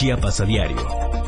Chiapas a diario.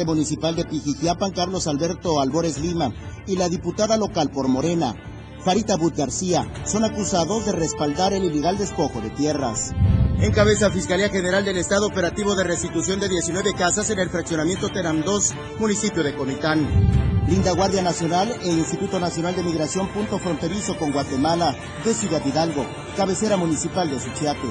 Presidente municipal de Pijijiapan, Carlos Alberto Albores Lima, y la diputada local por Morena, Farita But García, son acusados de respaldar el ilegal despojo de tierras. Encabeza Fiscalía General del Estado operativo de restitución de 19 casas en el fraccionamiento Teram 2, municipio de Comitán. Linda Guardia Nacional e Instituto Nacional de Migración punto fronterizo con Guatemala de Ciudad Hidalgo, cabecera municipal de Suchiate.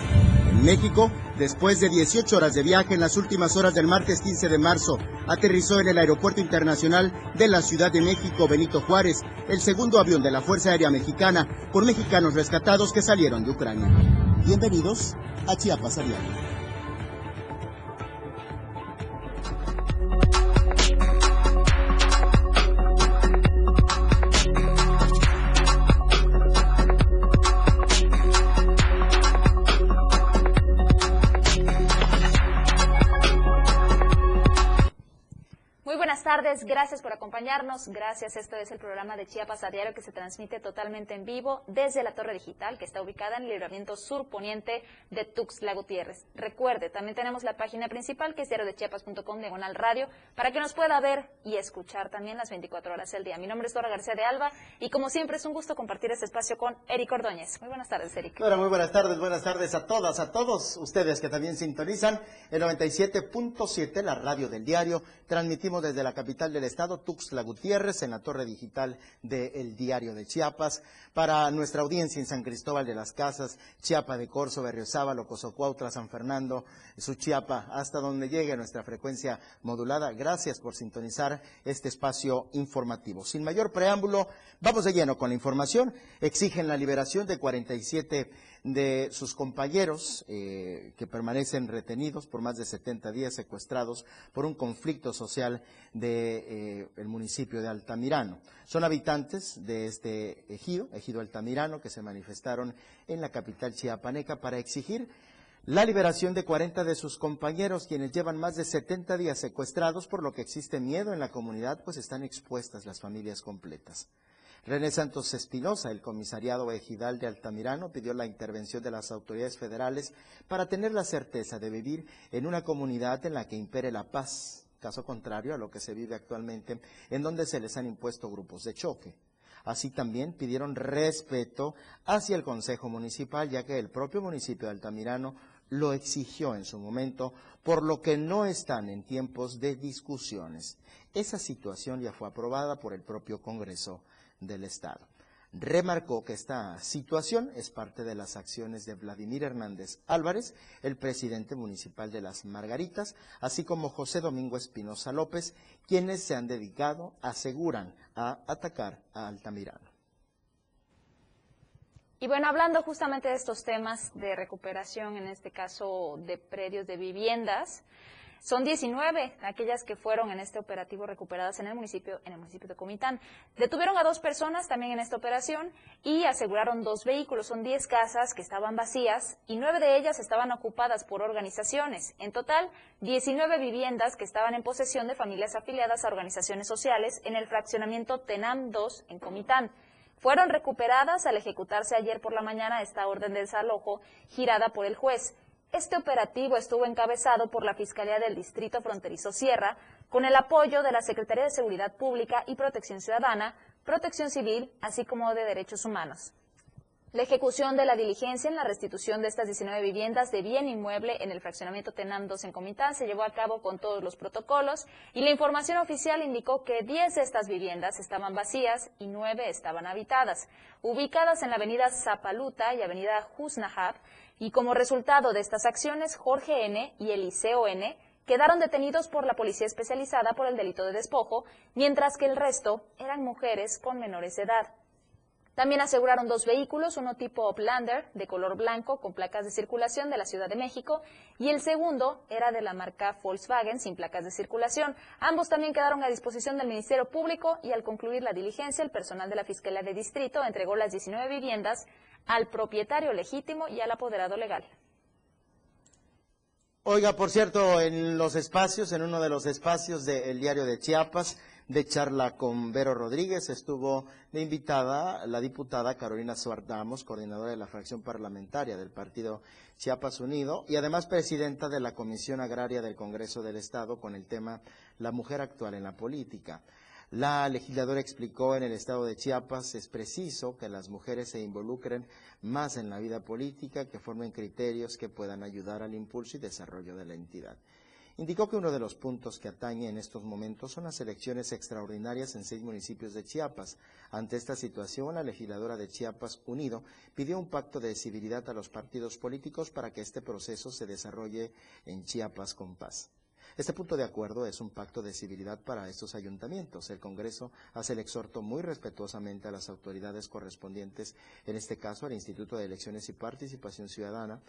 En México, Después de 18 horas de viaje en las últimas horas del martes 15 de marzo, aterrizó en el Aeropuerto Internacional de la Ciudad de México Benito Juárez, el segundo avión de la Fuerza Aérea Mexicana, por mexicanos rescatados que salieron de Ucrania. Bienvenidos a Chiapas a gracias por acompañarnos. Gracias, esto es el programa de Chiapas a Diario que se transmite totalmente en vivo desde la Torre Digital, que está ubicada en el libramiento sur poniente de Tuxtla Gutiérrez. Recuerde, también tenemos la página principal que es diariodechiapas.com diagonal radio para que nos pueda ver y escuchar también las 24 horas del día. Mi nombre es Dora García de Alba y como siempre es un gusto compartir este espacio con Eric Ordóñez. Muy buenas tardes, Eric. Muy buenas tardes, buenas tardes a todas, a todos ustedes que también sintonizan el 97.7, la radio del diario. Transmitimos desde la capital del estado, Tuxtla Gutiérrez, en la torre digital del Diario de Chiapas. Para nuestra audiencia en San Cristóbal de las Casas, Chiapa de Corzo, Berriozábal, Cozocuautla, San Fernando, Suchiapa, hasta donde llegue nuestra frecuencia modulada. Gracias por sintonizar este espacio informativo. Sin mayor preámbulo, vamos de lleno con la información. Exigen la liberación de 47 de sus compañeros eh, que permanecen retenidos por más de 70 días secuestrados por un conflicto social del de, eh, municipio de Altamirano. Son habitantes de este ejido, ejido Altamirano, que se manifestaron en la capital chiapaneca para exigir la liberación de 40 de sus compañeros, quienes llevan más de 70 días secuestrados, por lo que existe miedo en la comunidad, pues están expuestas las familias completas. René Santos Espinosa, el comisariado ejidal de Altamirano, pidió la intervención de las autoridades federales para tener la certeza de vivir en una comunidad en la que impere la paz, caso contrario a lo que se vive actualmente, en donde se les han impuesto grupos de choque. Así también pidieron respeto hacia el Consejo Municipal, ya que el propio municipio de Altamirano lo exigió en su momento, por lo que no están en tiempos de discusiones. Esa situación ya fue aprobada por el propio Congreso del Estado. Remarcó que esta situación es parte de las acciones de Vladimir Hernández Álvarez, el presidente municipal de Las Margaritas, así como José Domingo Espinosa López, quienes se han dedicado, aseguran, a atacar a Altamirano. Y bueno, hablando justamente de estos temas de recuperación, en este caso de predios de viviendas, son 19 aquellas que fueron en este operativo recuperadas en el municipio, en el municipio de Comitán. Detuvieron a dos personas también en esta operación y aseguraron dos vehículos. Son 10 casas que estaban vacías y nueve de ellas estaban ocupadas por organizaciones. En total, 19 viviendas que estaban en posesión de familias afiliadas a organizaciones sociales en el fraccionamiento Tenam 2 en Comitán fueron recuperadas al ejecutarse ayer por la mañana esta orden de desalojo girada por el juez. Este operativo estuvo encabezado por la Fiscalía del Distrito Fronterizo Sierra, con el apoyo de la Secretaría de Seguridad Pública y Protección Ciudadana, Protección Civil, así como de Derechos Humanos. La ejecución de la diligencia en la restitución de estas 19 viviendas de bien inmueble en el fraccionamiento Tenam 2 en Comitán se llevó a cabo con todos los protocolos y la información oficial indicó que 10 de estas viviendas estaban vacías y 9 estaban habitadas, ubicadas en la avenida Zapaluta y avenida Husnahab, y como resultado de estas acciones, Jorge N. y Eliseo N. quedaron detenidos por la policía especializada por el delito de despojo, mientras que el resto eran mujeres con menores de edad. También aseguraron dos vehículos, uno tipo Oplander de color blanco con placas de circulación de la Ciudad de México y el segundo era de la marca Volkswagen sin placas de circulación. Ambos también quedaron a disposición del Ministerio Público y al concluir la diligencia el personal de la Fiscalía de Distrito entregó las 19 viviendas al propietario legítimo y al apoderado legal. Oiga, por cierto, en los espacios, en uno de los espacios del diario de Chiapas, de charla con Vero Rodríguez. Estuvo de invitada la diputada Carolina Suardamos, coordinadora de la fracción parlamentaria del Partido Chiapas Unido y además presidenta de la Comisión Agraria del Congreso del Estado con el tema La mujer actual en la política. La legisladora explicó en el estado de Chiapas es preciso que las mujeres se involucren más en la vida política, que formen criterios que puedan ayudar al impulso y desarrollo de la entidad. Indicó que uno de los puntos que atañe en estos momentos son las elecciones extraordinarias en seis municipios de Chiapas. Ante esta situación, la legisladora de Chiapas Unido pidió un pacto de civilidad a los partidos políticos para que este proceso se desarrolle en Chiapas con paz. Este punto de acuerdo es un pacto de civilidad para estos ayuntamientos. El Congreso hace el exhorto muy respetuosamente a las autoridades correspondientes, en este caso al Instituto de Elecciones y Participación Ciudadana,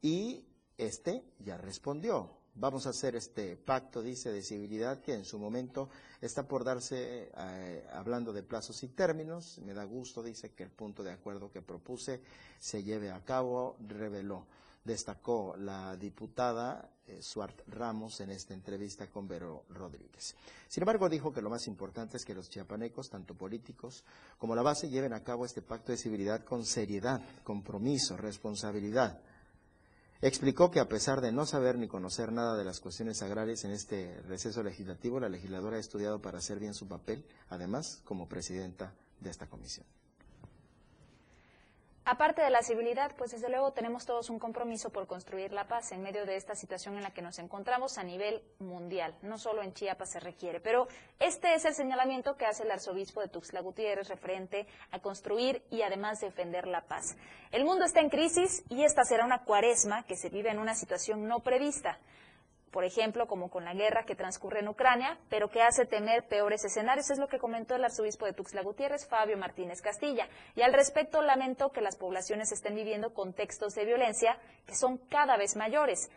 y este ya respondió vamos a hacer este pacto, dice, de civilidad que en su momento está por darse, eh, hablando de plazos y términos. Me da gusto, dice, que el punto de acuerdo que propuse se lleve a cabo, reveló. Destacó la diputada eh, Suart Ramos en esta entrevista con Vero Rodríguez. Sin embargo, dijo que lo más importante es que los chiapanecos, tanto políticos como la base, lleven a cabo este pacto de civilidad con seriedad, compromiso, responsabilidad Explicó que a pesar de no saber ni conocer nada de las cuestiones agrarias en este receso legislativo, la legisladora ha estudiado para hacer bien su papel, además como presidenta de esta comisión. Aparte de la civilidad, pues desde luego tenemos todos un compromiso por construir la paz en medio de esta situación en la que nos encontramos a nivel mundial. No solo en Chiapas se requiere, pero este es el señalamiento que hace el arzobispo de Tuxtla Gutiérrez referente a construir y además defender la paz. El mundo está en crisis y esta será una cuaresma que se vive en una situación no prevista por ejemplo, como con la guerra que transcurre en Ucrania, pero que hace temer peores escenarios, es lo que comentó el arzobispo de Tuxtla Gutiérrez, Fabio Martínez Castilla. Y al respecto lamentó que las poblaciones estén viviendo contextos de violencia que son cada vez mayores.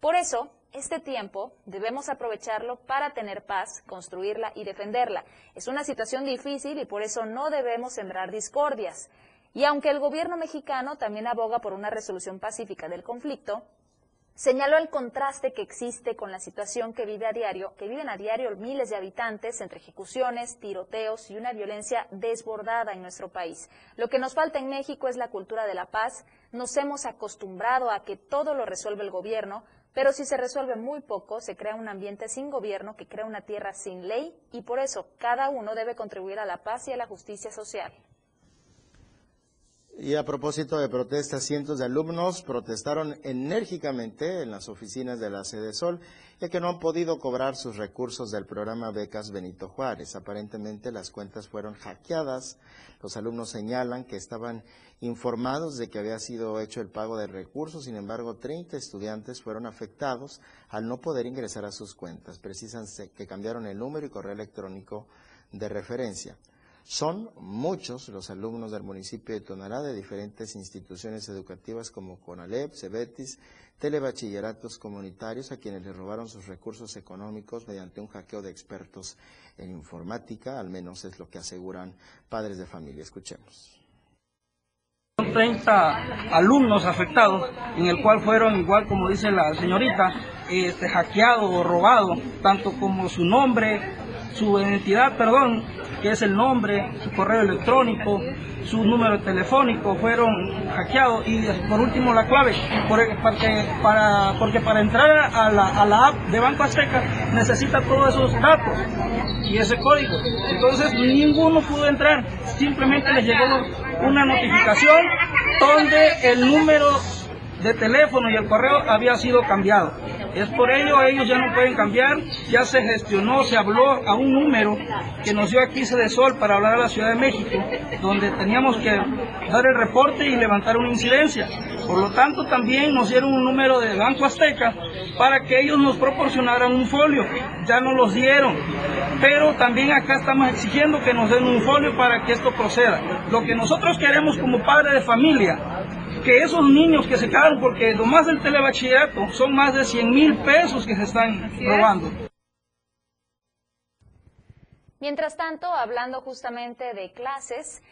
Por eso, este tiempo debemos aprovecharlo para tener paz, construirla y defenderla. Es una situación difícil y por eso no debemos sembrar discordias. Y aunque el gobierno mexicano también aboga por una resolución pacífica del conflicto, Señaló el contraste que existe con la situación que vive a diario, que viven a diario miles de habitantes entre ejecuciones, tiroteos y una violencia desbordada en nuestro país. Lo que nos falta en México es la cultura de la paz. Nos hemos acostumbrado a que todo lo resuelve el gobierno, pero si se resuelve muy poco, se crea un ambiente sin gobierno que crea una tierra sin ley y por eso cada uno debe contribuir a la paz y a la justicia social. Y a propósito de protestas, cientos de alumnos protestaron enérgicamente en las oficinas de la Sede Sol, ya que no han podido cobrar sus recursos del programa Becas Benito Juárez. Aparentemente las cuentas fueron hackeadas. Los alumnos señalan que estaban informados de que había sido hecho el pago de recursos, sin embargo, 30 estudiantes fueron afectados al no poder ingresar a sus cuentas. Precisan que cambiaron el número y correo electrónico de referencia. Son muchos los alumnos del municipio de Tonalá de diferentes instituciones educativas como CONALEP, CEBETIS, telebachilleratos comunitarios a quienes les robaron sus recursos económicos mediante un hackeo de expertos en informática, al menos es lo que aseguran padres de familia. Escuchemos. Son 30 alumnos afectados, en el cual fueron, igual como dice la señorita, este, hackeado o robado, tanto como su nombre, su identidad, perdón, que es el nombre, su correo electrónico, su número telefónico, fueron hackeados y por último la clave, porque para, porque para entrar a la, a la app de Banco Azteca necesita todos esos datos y ese código. Entonces ninguno pudo entrar, simplemente les llegó una notificación donde el número de teléfono y el correo había sido cambiado. Es por ello ellos ya no pueden cambiar, ya se gestionó, se habló a un número que nos dio aquí de Sol para hablar a la Ciudad de México, donde teníamos que dar el reporte y levantar una incidencia. Por lo tanto, también nos dieron un número de Banco Azteca para que ellos nos proporcionaran un folio. Ya no los dieron. Pero también acá estamos exigiendo que nos den un folio para que esto proceda. Lo que nosotros queremos como padre de familia que esos niños que se quedaron, porque más del telebachillerato son más de 100 mil pesos que se están robando. Mientras tanto, hablando justamente de clases,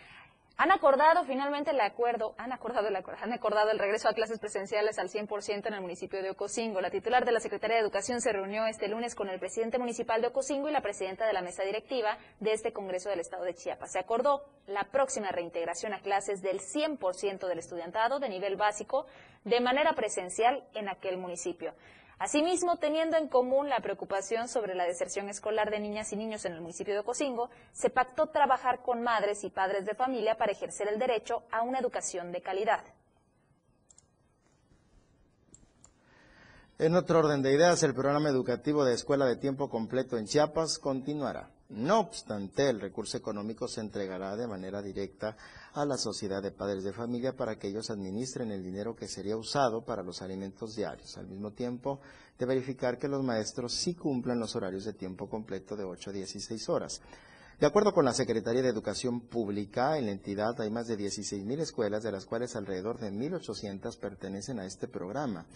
han acordado finalmente el acuerdo, han acordado el han acordado el regreso a clases presenciales al 100% en el municipio de Ocosingo. La titular de la Secretaría de Educación se reunió este lunes con el presidente municipal de Ocosingo y la presidenta de la mesa directiva de este Congreso del Estado de Chiapas. Se acordó la próxima reintegración a clases del 100% del estudiantado de nivel básico de manera presencial en aquel municipio. Asimismo, teniendo en común la preocupación sobre la deserción escolar de niñas y niños en el municipio de Ocosingo, se pactó trabajar con madres y padres de familia para ejercer el derecho a una educación de calidad. En otro orden de ideas, el programa educativo de escuela de tiempo completo en Chiapas continuará. No obstante, el recurso económico se entregará de manera directa a la sociedad de padres de familia para que ellos administren el dinero que sería usado para los alimentos diarios, al mismo tiempo de verificar que los maestros sí cumplan los horarios de tiempo completo de 8 a 16 horas. De acuerdo con la Secretaría de Educación Pública, en la entidad hay más de 16.000 escuelas, de las cuales alrededor de 1.800 pertenecen a este programa,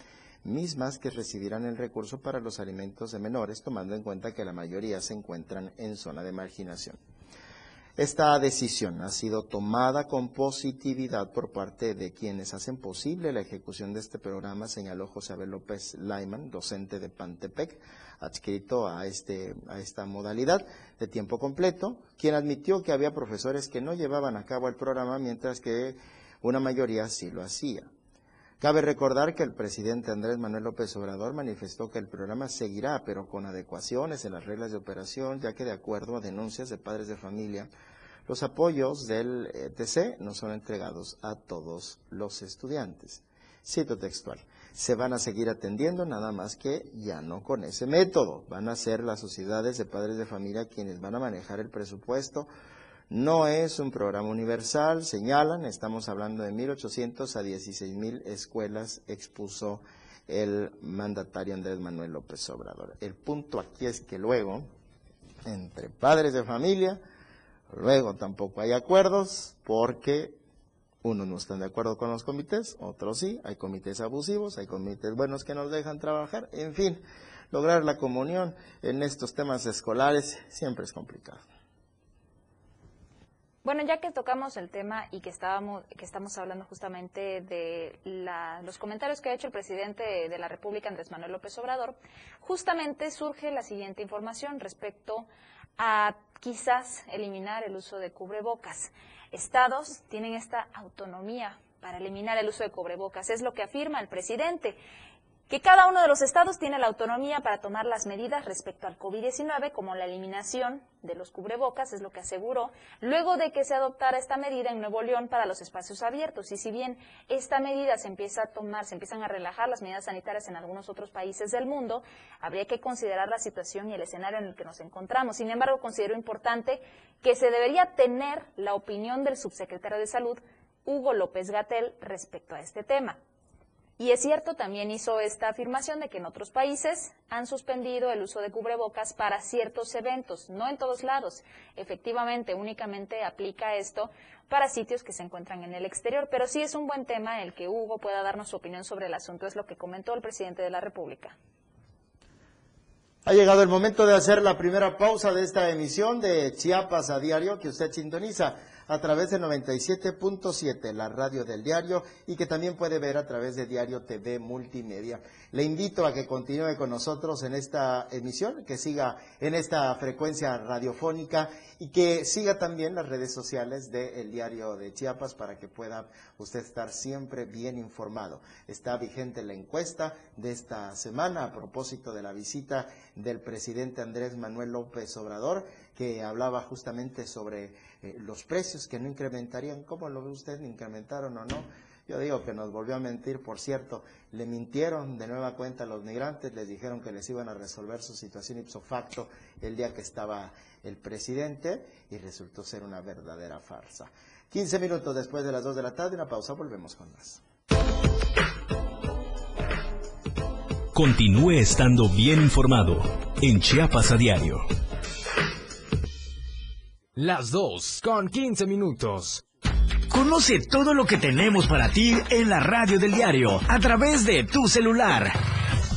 mismas que recibirán el recurso para los alimentos de menores, tomando en cuenta que la mayoría se encuentran en zona de marginación. Esta decisión ha sido tomada con positividad por parte de quienes hacen posible la ejecución de este programa, señaló José Abel López Laiman, docente de Pantepec, adscrito a, este, a esta modalidad de tiempo completo, quien admitió que había profesores que no llevaban a cabo el programa, mientras que una mayoría sí lo hacía. Cabe recordar que el presidente Andrés Manuel López Obrador manifestó que el programa seguirá, pero con adecuaciones en las reglas de operación, ya que de acuerdo a denuncias de padres de familia, los apoyos del ETC no son entregados a todos los estudiantes. Cito textual, se van a seguir atendiendo, nada más que ya no con ese método. Van a ser las sociedades de padres de familia quienes van a manejar el presupuesto no es un programa universal, señalan, estamos hablando de 1.800 a 16.000 escuelas, expuso el mandatario Andrés Manuel López Obrador. El punto aquí es que luego, entre padres de familia, luego tampoco hay acuerdos porque unos no están de acuerdo con los comités, otros sí, hay comités abusivos, hay comités buenos que nos dejan trabajar, en fin, lograr la comunión en estos temas escolares siempre es complicado. Bueno, ya que tocamos el tema y que estábamos que estamos hablando justamente de los comentarios que ha hecho el presidente de la República Andrés Manuel López Obrador, justamente surge la siguiente información respecto a quizás eliminar el uso de cubrebocas. Estados tienen esta autonomía para eliminar el uso de cubrebocas, es lo que afirma el presidente que cada uno de los estados tiene la autonomía para tomar las medidas respecto al COVID-19, como la eliminación de los cubrebocas, es lo que aseguró, luego de que se adoptara esta medida en Nuevo León para los espacios abiertos. Y si bien esta medida se empieza a tomar, se empiezan a relajar las medidas sanitarias en algunos otros países del mundo, habría que considerar la situación y el escenario en el que nos encontramos. Sin embargo, considero importante que se debería tener la opinión del subsecretario de Salud, Hugo López Gatel, respecto a este tema. Y es cierto, también hizo esta afirmación de que en otros países han suspendido el uso de cubrebocas para ciertos eventos, no en todos lados. Efectivamente, únicamente aplica esto para sitios que se encuentran en el exterior, pero sí es un buen tema el que Hugo pueda darnos su opinión sobre el asunto, es lo que comentó el presidente de la República. Ha llegado el momento de hacer la primera pausa de esta emisión de Chiapas a diario que usted sintoniza a través de 97.7, la radio del diario, y que también puede ver a través de Diario TV Multimedia. Le invito a que continúe con nosotros en esta emisión, que siga en esta frecuencia radiofónica y que siga también las redes sociales del Diario de Chiapas para que pueda usted estar siempre bien informado. Está vigente la encuesta de esta semana a propósito de la visita del presidente Andrés Manuel López Obrador, que hablaba justamente sobre eh, los precios que no incrementarían, ¿cómo lo ve usted? ¿Incrementaron o no? Yo digo que nos volvió a mentir, por cierto, le mintieron de nueva cuenta a los migrantes, les dijeron que les iban a resolver su situación ipso facto el día que estaba el presidente y resultó ser una verdadera farsa. 15 minutos después de las 2 de la tarde, una pausa, volvemos con más. Continúe estando bien informado en Chiapas a diario. Las 2 con 15 minutos. Conoce todo lo que tenemos para ti en la radio del diario a través de tu celular.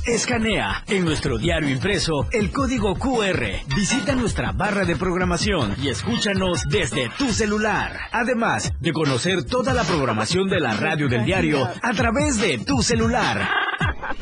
Escanea en nuestro diario impreso el código QR. Visita nuestra barra de programación y escúchanos desde tu celular. Además de conocer toda la programación de la radio del diario a través de tu celular.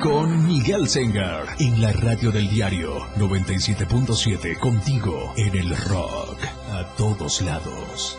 con Miguel Sengar en la radio del diario 97.7 contigo en el rock a todos lados.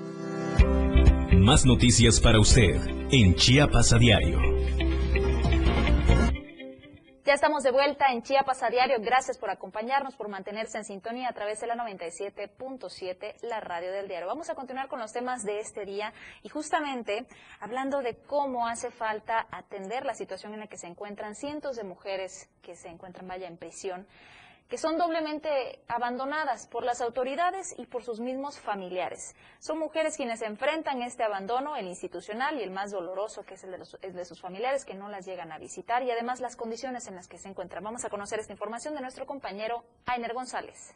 Más noticias para usted en Chiapas a diario. Ya estamos de vuelta en Chiapas a diario. Gracias por acompañarnos, por mantenerse en sintonía a través de la 97.7, la radio del diario. Vamos a continuar con los temas de este día y justamente hablando de cómo hace falta atender la situación en la que se encuentran cientos de mujeres que se encuentran, vaya, en prisión que son doblemente abandonadas por las autoridades y por sus mismos familiares. Son mujeres quienes enfrentan este abandono, el institucional y el más doloroso, que es el de, los, de sus familiares, que no las llegan a visitar, y además las condiciones en las que se encuentran. Vamos a conocer esta información de nuestro compañero Ainer González.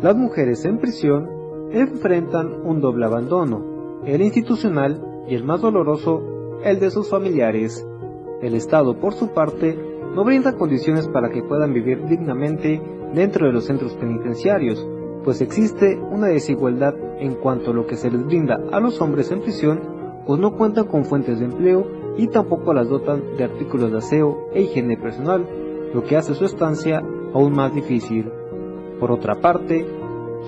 Las mujeres en prisión enfrentan un doble abandono, el institucional y el más doloroso, el de sus familiares. El Estado, por su parte, no brinda condiciones para que puedan vivir dignamente dentro de los centros penitenciarios, pues existe una desigualdad en cuanto a lo que se les brinda a los hombres en prisión, pues no cuentan con fuentes de empleo y tampoco las dotan de artículos de aseo e higiene personal, lo que hace su estancia aún más difícil. Por otra parte,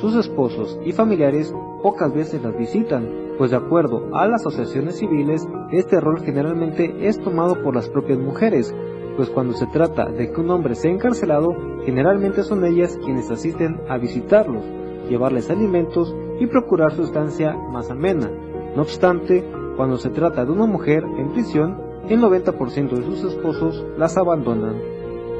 sus esposos y familiares pocas veces las visitan, pues de acuerdo a las asociaciones civiles, este rol generalmente es tomado por las propias mujeres, pues cuando se trata de que un hombre sea encarcelado, generalmente son ellas quienes asisten a visitarlos, llevarles alimentos y procurar su estancia más amena. No obstante, cuando se trata de una mujer en prisión, el 90% de sus esposos las abandonan.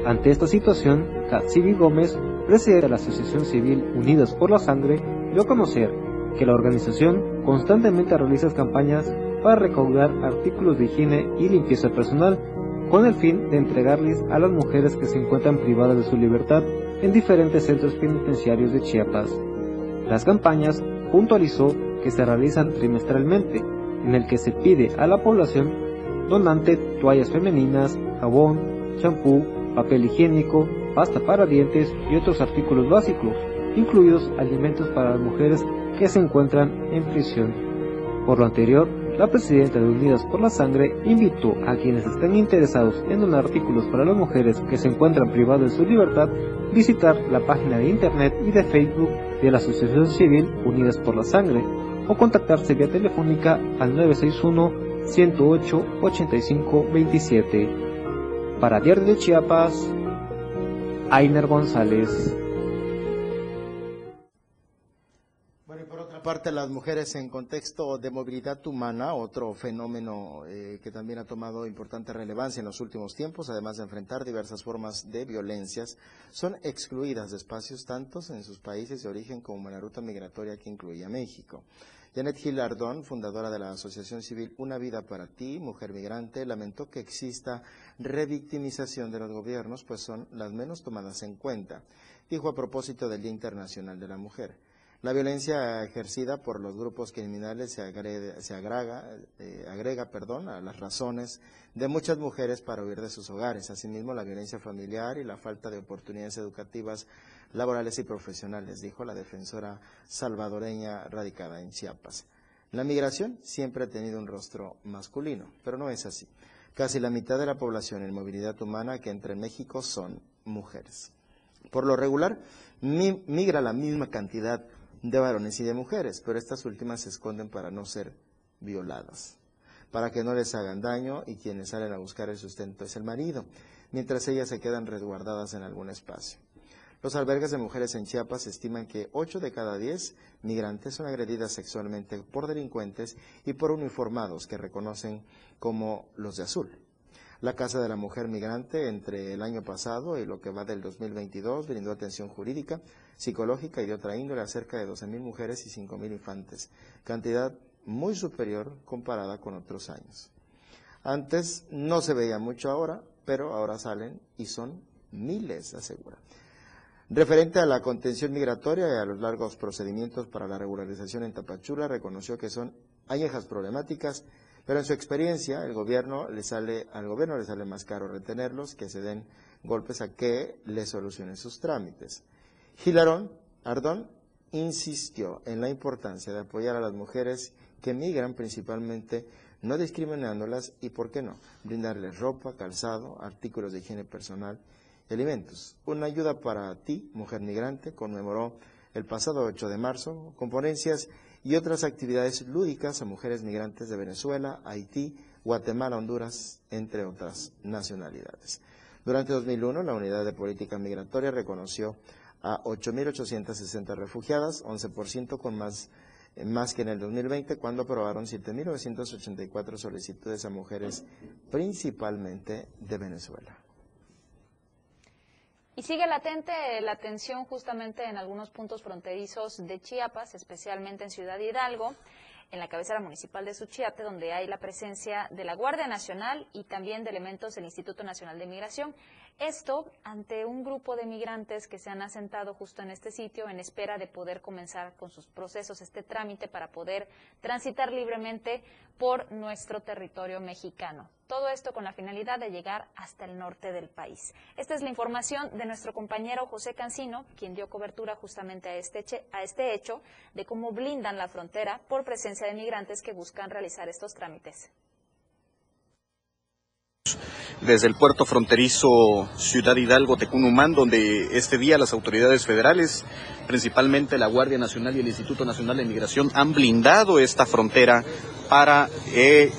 Ante esta situación, Katsibi Gómez, presidente de la Asociación Civil Unidas por la Sangre, dio a conocer que la organización constantemente realiza campañas para recaudar artículos de higiene y limpieza personal con el fin de entregarles a las mujeres que se encuentran privadas de su libertad en diferentes centros penitenciarios de Chiapas. Las campañas puntualizó que se realizan trimestralmente, en el que se pide a la población donante toallas femeninas, jabón, champú, papel higiénico, pasta para dientes y otros artículos básicos, incluidos alimentos para las mujeres que se encuentran en prisión. Por lo anterior, la presidenta de Unidas por la Sangre invitó a quienes estén interesados en donar artículos para las mujeres que se encuentran privadas de su libertad visitar la página de internet y de Facebook de la Asociación Civil Unidas por la Sangre o contactarse vía telefónica al 961 108 85 27. Para Diario de Chiapas, Ainer González. Parte las mujeres en contexto de movilidad humana, otro fenómeno eh, que también ha tomado importante relevancia en los últimos tiempos, además de enfrentar diversas formas de violencias, son excluidas de espacios tantos en sus países de origen como en la ruta migratoria que incluye México. Janet Ardón, fundadora de la Asociación Civil Una Vida para Ti, Mujer Migrante, lamentó que exista revictimización de los gobiernos, pues son las menos tomadas en cuenta. Dijo a propósito del Día Internacional de la Mujer. La violencia ejercida por los grupos criminales se, agrega, eh, agrega perdón, a las razones de muchas mujeres para huir de sus hogares. Asimismo, la violencia familiar y la falta de oportunidades educativas, laborales y profesionales, dijo la defensora salvadoreña radicada en Chiapas. La migración siempre ha tenido un rostro masculino, pero no es así. Casi la mitad de la población en movilidad humana que entra en México son mujeres. Por lo regular, migra la misma cantidad de varones y de mujeres, pero estas últimas se esconden para no ser violadas, para que no les hagan daño y quienes salen a buscar el sustento es el marido, mientras ellas se quedan resguardadas en algún espacio. Los albergues de mujeres en Chiapas estiman que 8 de cada 10 migrantes son agredidas sexualmente por delincuentes y por uniformados que reconocen como los de azul. La Casa de la Mujer Migrante entre el año pasado y lo que va del 2022 brindó atención jurídica psicológica y de otra índole a cerca de 12.000 mujeres y 5.000 infantes, cantidad muy superior comparada con otros años. Antes no se veía mucho ahora, pero ahora salen y son miles, asegura. Referente a la contención migratoria y a los largos procedimientos para la regularización en Tapachula, reconoció que son añejas problemáticas, pero en su experiencia el gobierno le sale, al gobierno le sale más caro retenerlos que se den golpes a que le solucionen sus trámites. Gilarón Ardón insistió en la importancia de apoyar a las mujeres que migran principalmente, no discriminándolas y, ¿por qué no?, brindarles ropa, calzado, artículos de higiene personal y alimentos. Una ayuda para ti, mujer migrante, conmemoró el pasado 8 de marzo con ponencias y otras actividades lúdicas a mujeres migrantes de Venezuela, Haití, Guatemala, Honduras, entre otras nacionalidades. Durante 2001, la Unidad de Política Migratoria reconoció a 8.860 refugiadas, 11% con más, eh, más que en el 2020, cuando aprobaron 7.984 solicitudes a mujeres, principalmente de Venezuela. Y sigue latente la tensión justamente en algunos puntos fronterizos de Chiapas, especialmente en Ciudad Hidalgo en la cabecera municipal de Suchiate, donde hay la presencia de la Guardia Nacional y también de elementos del Instituto Nacional de Migración. Esto ante un grupo de migrantes que se han asentado justo en este sitio en espera de poder comenzar con sus procesos, este trámite para poder transitar libremente por nuestro territorio mexicano. Todo esto con la finalidad de llegar hasta el norte del país. Esta es la información de nuestro compañero José Cancino, quien dio cobertura justamente a este, a este hecho de cómo blindan la frontera por presencia de migrantes que buscan realizar estos trámites desde el puerto fronterizo Ciudad Hidalgo Tecunumán, donde este día las autoridades federales, principalmente la Guardia Nacional y el Instituto Nacional de Migración, han blindado esta frontera para, eh,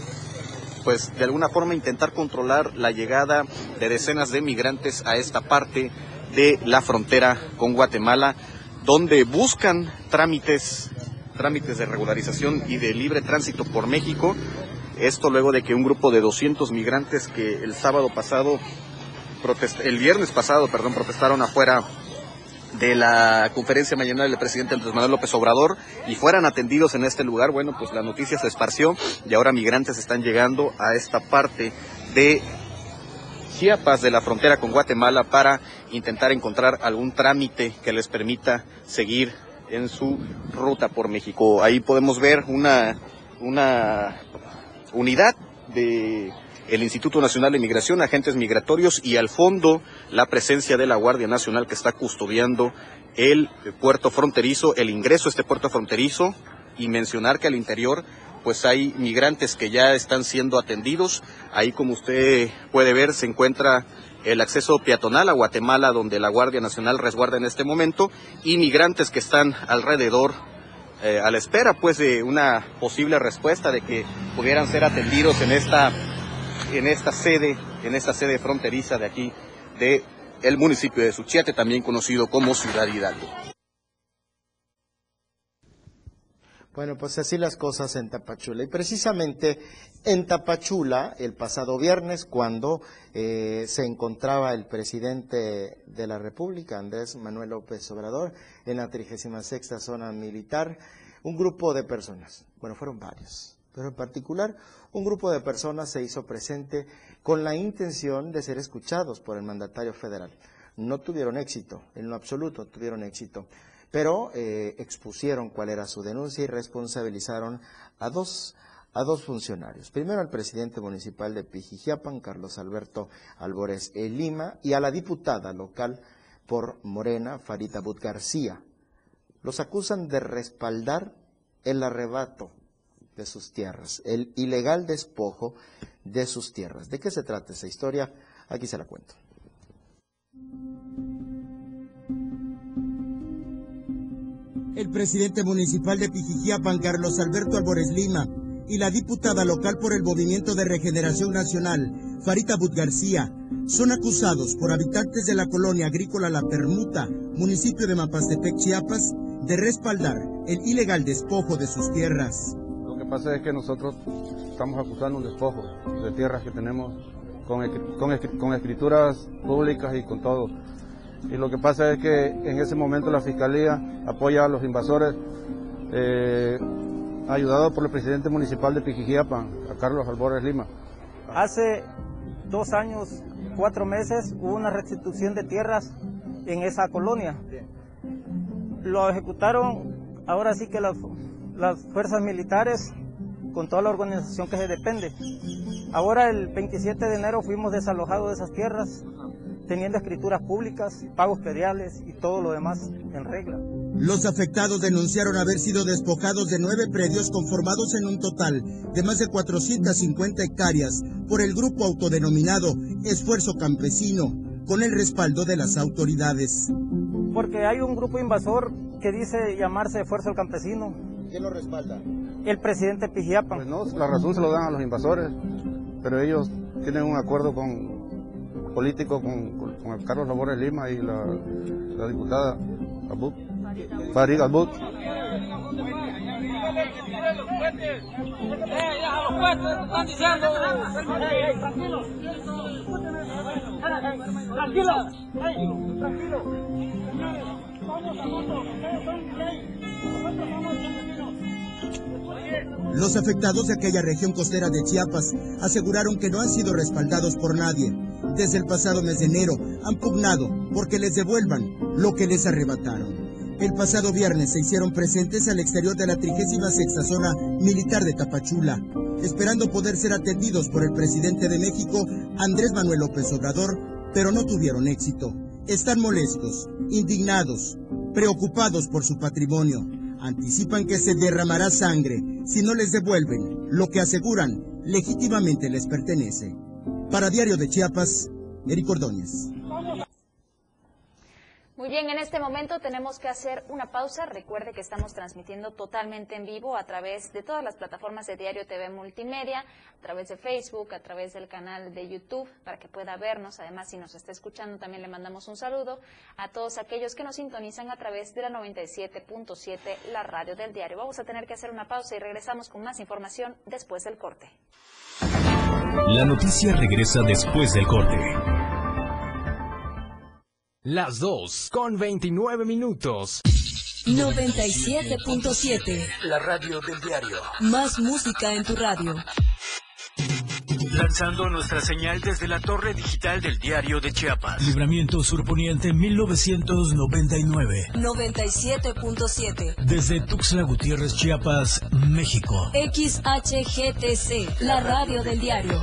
pues, de alguna forma intentar controlar la llegada de decenas de migrantes a esta parte de la frontera con Guatemala, donde buscan trámites trámites de regularización y de libre tránsito por México esto luego de que un grupo de 200 migrantes que el sábado pasado, el viernes pasado, perdón, protestaron afuera de la conferencia mañana del presidente Andrés Manuel López Obrador y fueran atendidos en este lugar, bueno, pues la noticia se esparció y ahora migrantes están llegando a esta parte de Chiapas de la frontera con Guatemala para intentar encontrar algún trámite que les permita seguir en su ruta por México. Ahí podemos ver una, una unidad de el Instituto Nacional de Migración, agentes migratorios y al fondo la presencia de la Guardia Nacional que está custodiando el puerto fronterizo, el ingreso a este puerto fronterizo y mencionar que al interior pues hay migrantes que ya están siendo atendidos. Ahí como usted puede ver se encuentra el acceso peatonal a Guatemala donde la Guardia Nacional resguarda en este momento y migrantes que están alrededor eh, a la espera pues de una posible respuesta de que pudieran ser atendidos en esta en esta sede, en esta sede fronteriza de aquí, de el municipio de Suchiate, también conocido como Ciudad Hidalgo. Bueno, pues así las cosas en Tapachula. Y precisamente en Tapachula, el pasado viernes, cuando eh, se encontraba el presidente de la República, Andrés Manuel López Obrador, en la 36 zona militar, un grupo de personas, bueno, fueron varios, pero en particular un grupo de personas se hizo presente con la intención de ser escuchados por el mandatario federal. No tuvieron éxito, en lo absoluto tuvieron éxito, pero eh, expusieron cuál era su denuncia y responsabilizaron a dos, a dos funcionarios. Primero al presidente municipal de Pijijiapan, Carlos Alberto Albores Lima, y a la diputada local por Morena, Farita But García. Los acusan de respaldar el arrebato de sus tierras, el ilegal despojo de sus tierras. ¿De qué se trata esa historia? Aquí se la cuento. El presidente municipal de Pijijiapan, Carlos Alberto Albores Lima, y la diputada local por el Movimiento de Regeneración Nacional, Farita But García, son acusados por habitantes de la colonia agrícola La Permuta, municipio de Mapastepec, Chiapas, de respaldar el ilegal despojo de sus tierras que pasa es que nosotros estamos acusando un despojo de tierras que tenemos con, con, escrituras públicas y con todo. Y lo que pasa es que en ese momento la Fiscalía apoya a los invasores, eh, ayudado por el presidente municipal de Pijijiapan, Carlos Albores Lima. Hace dos años, cuatro meses, hubo una restitución de tierras en esa colonia. Lo ejecutaron, ahora sí que las fuerzas militares con toda la organización que se depende. Ahora el 27 de enero fuimos desalojados de esas tierras, teniendo escrituras públicas, pagos feriales y todo lo demás en regla. Los afectados denunciaron haber sido despojados de nueve predios conformados en un total de más de 450 hectáreas por el grupo autodenominado Esfuerzo Campesino, con el respaldo de las autoridades. Porque hay un grupo invasor que dice llamarse Esfuerzo Campesino, ¿Quién lo respalda? El presidente Pijiapan. Pues no, la razón se lo dan a los invasores, pero ellos tienen un acuerdo con político con, con, Carlos Labores Lima y la, la diputada Abud, Farid Abud. Tranquilo, tranquilo. Los afectados de aquella región costera de Chiapas aseguraron que no han sido respaldados por nadie. Desde el pasado mes de enero han pugnado porque les devuelvan lo que les arrebataron. El pasado viernes se hicieron presentes al exterior de la 36 zona militar de Tapachula, esperando poder ser atendidos por el presidente de México, Andrés Manuel López Obrador, pero no tuvieron éxito. Están molestos, indignados, preocupados por su patrimonio anticipan que se derramará sangre si no les devuelven lo que aseguran legítimamente les pertenece. Para Diario de Chiapas, Eric Ordóñez. Muy bien, en este momento tenemos que hacer una pausa. Recuerde que estamos transmitiendo totalmente en vivo a través de todas las plataformas de Diario TV Multimedia, a través de Facebook, a través del canal de YouTube, para que pueda vernos. Además, si nos está escuchando, también le mandamos un saludo a todos aquellos que nos sintonizan a través de la 97.7, la radio del diario. Vamos a tener que hacer una pausa y regresamos con más información después del corte. La noticia regresa después del corte. Las 2 con 29 minutos. 97.7. La radio del diario. Más música en tu radio. Lanzando nuestra señal desde la torre digital del diario de Chiapas. Libramiento Surponiente 1999. 97.7. Desde Tuxtla Gutiérrez, Chiapas, México. XHGTC, la radio del diario.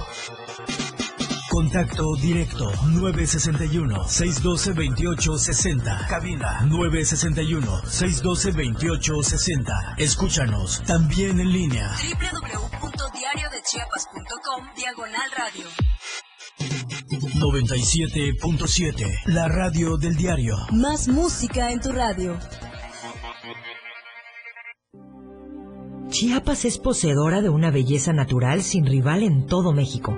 Contacto directo 961-612-2860. Cabina 961-612-2860. Escúchanos también en línea. www.diariodechiapas.com Diagonal Radio. 97.7. La radio del diario. Más música en tu radio. Chiapas es poseedora de una belleza natural sin rival en todo México.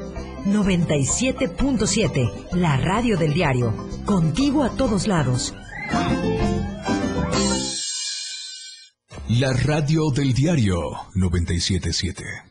97.7, la radio del diario. Contigo a todos lados. La radio del diario 977.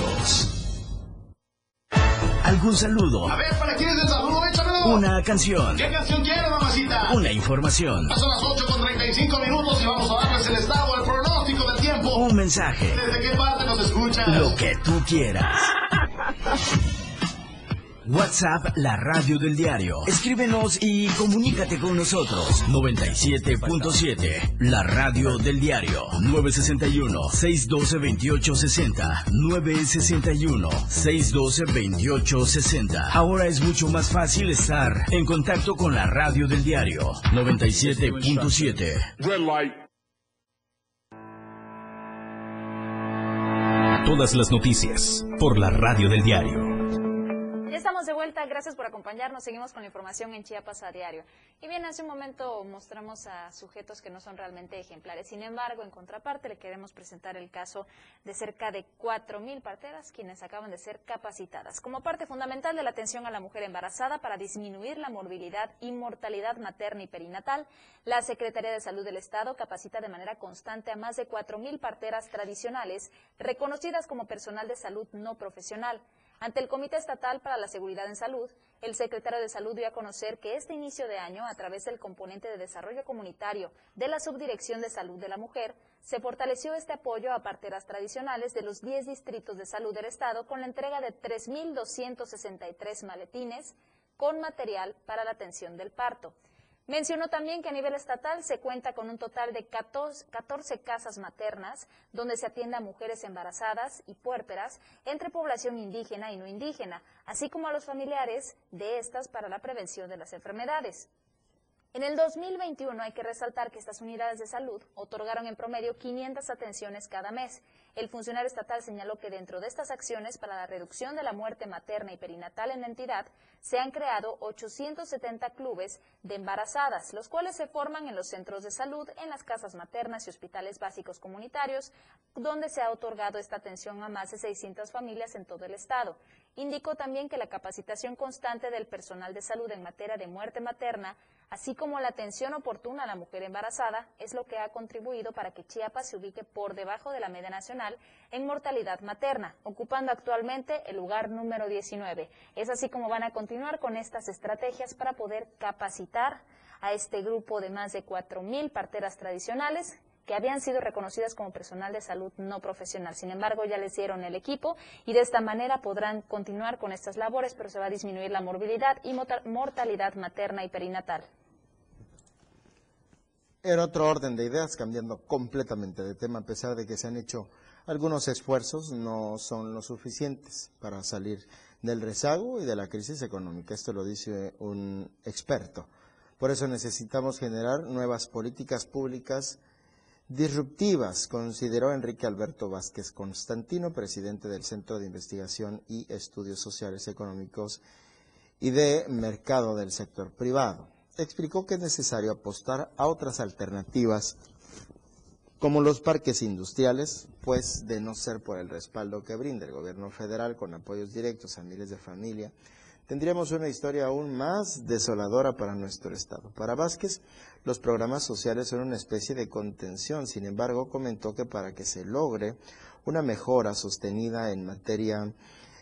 ¿Algún saludo? A ver, ¿para quién es el saludo? Échamelo. Una canción. ¿Qué canción quiere, mamacita? Una información. Son las 8 con 35 minutos y vamos a darles el estado, el pronóstico del tiempo. Un mensaje. ¿Desde qué parte nos escuchas? Lo que tú quieras. WhatsApp, la radio del diario. Escríbenos y comunícate con nosotros. 97.7, la radio del diario. 961-612-2860. 961-612-2860. Ahora es mucho más fácil estar en contacto con la radio del diario. 97.7. Todas las noticias por la radio del diario. Ya estamos de vuelta, gracias por acompañarnos. Seguimos con la información en Chiapas a diario. Y bien, hace un momento mostramos a sujetos que no son realmente ejemplares. Sin embargo, en contraparte, le queremos presentar el caso de cerca de 4.000 parteras quienes acaban de ser capacitadas como parte fundamental de la atención a la mujer embarazada para disminuir la morbilidad y mortalidad materna y perinatal. La Secretaría de Salud del Estado capacita de manera constante a más de 4.000 parteras tradicionales reconocidas como personal de salud no profesional. Ante el Comité Estatal para la Seguridad en Salud, el secretario de Salud dio a conocer que este inicio de año, a través del componente de desarrollo comunitario de la Subdirección de Salud de la Mujer, se fortaleció este apoyo a parteras tradicionales de los 10 distritos de salud del Estado con la entrega de 3.263 maletines con material para la atención del parto. Mencionó también que a nivel estatal se cuenta con un total de 14, 14, casas maternas donde se atiende a mujeres embarazadas y puérperas entre población indígena y no indígena, así como a los familiares de estas para la prevención de las enfermedades. En el 2021 hay que resaltar que estas unidades de salud otorgaron en promedio 500 atenciones cada mes. El funcionario estatal señaló que dentro de estas acciones para la reducción de la muerte materna y perinatal en la entidad se han creado 870 clubes de embarazadas, los cuales se forman en los centros de salud, en las casas maternas y hospitales básicos comunitarios, donde se ha otorgado esta atención a más de 600 familias en todo el estado. Indicó también que la capacitación constante del personal de salud en materia de muerte materna, así como la atención oportuna a la mujer embarazada, es lo que ha contribuido para que Chiapas se ubique por debajo de la media nacional en mortalidad materna, ocupando actualmente el lugar número 19. Es así como van a continuar con estas estrategias para poder capacitar a este grupo de más de 4.000 parteras tradicionales que habían sido reconocidas como personal de salud no profesional. Sin embargo, ya les dieron el equipo y de esta manera podrán continuar con estas labores, pero se va a disminuir la morbilidad y mortalidad materna y perinatal. En otro orden de ideas, cambiando completamente de tema, a pesar de que se han hecho algunos esfuerzos, no son lo suficientes para salir del rezago y de la crisis económica. Esto lo dice un experto. Por eso necesitamos generar nuevas políticas públicas disruptivas, consideró Enrique Alberto Vázquez Constantino, presidente del Centro de Investigación y Estudios Sociales Económicos y de Mercado del Sector Privado. Explicó que es necesario apostar a otras alternativas como los parques industriales, pues de no ser por el respaldo que brinda el gobierno federal con apoyos directos a miles de familias, tendríamos una historia aún más desoladora para nuestro Estado. Para Vázquez, los programas sociales son una especie de contención, sin embargo, comentó que para que se logre una mejora sostenida en materia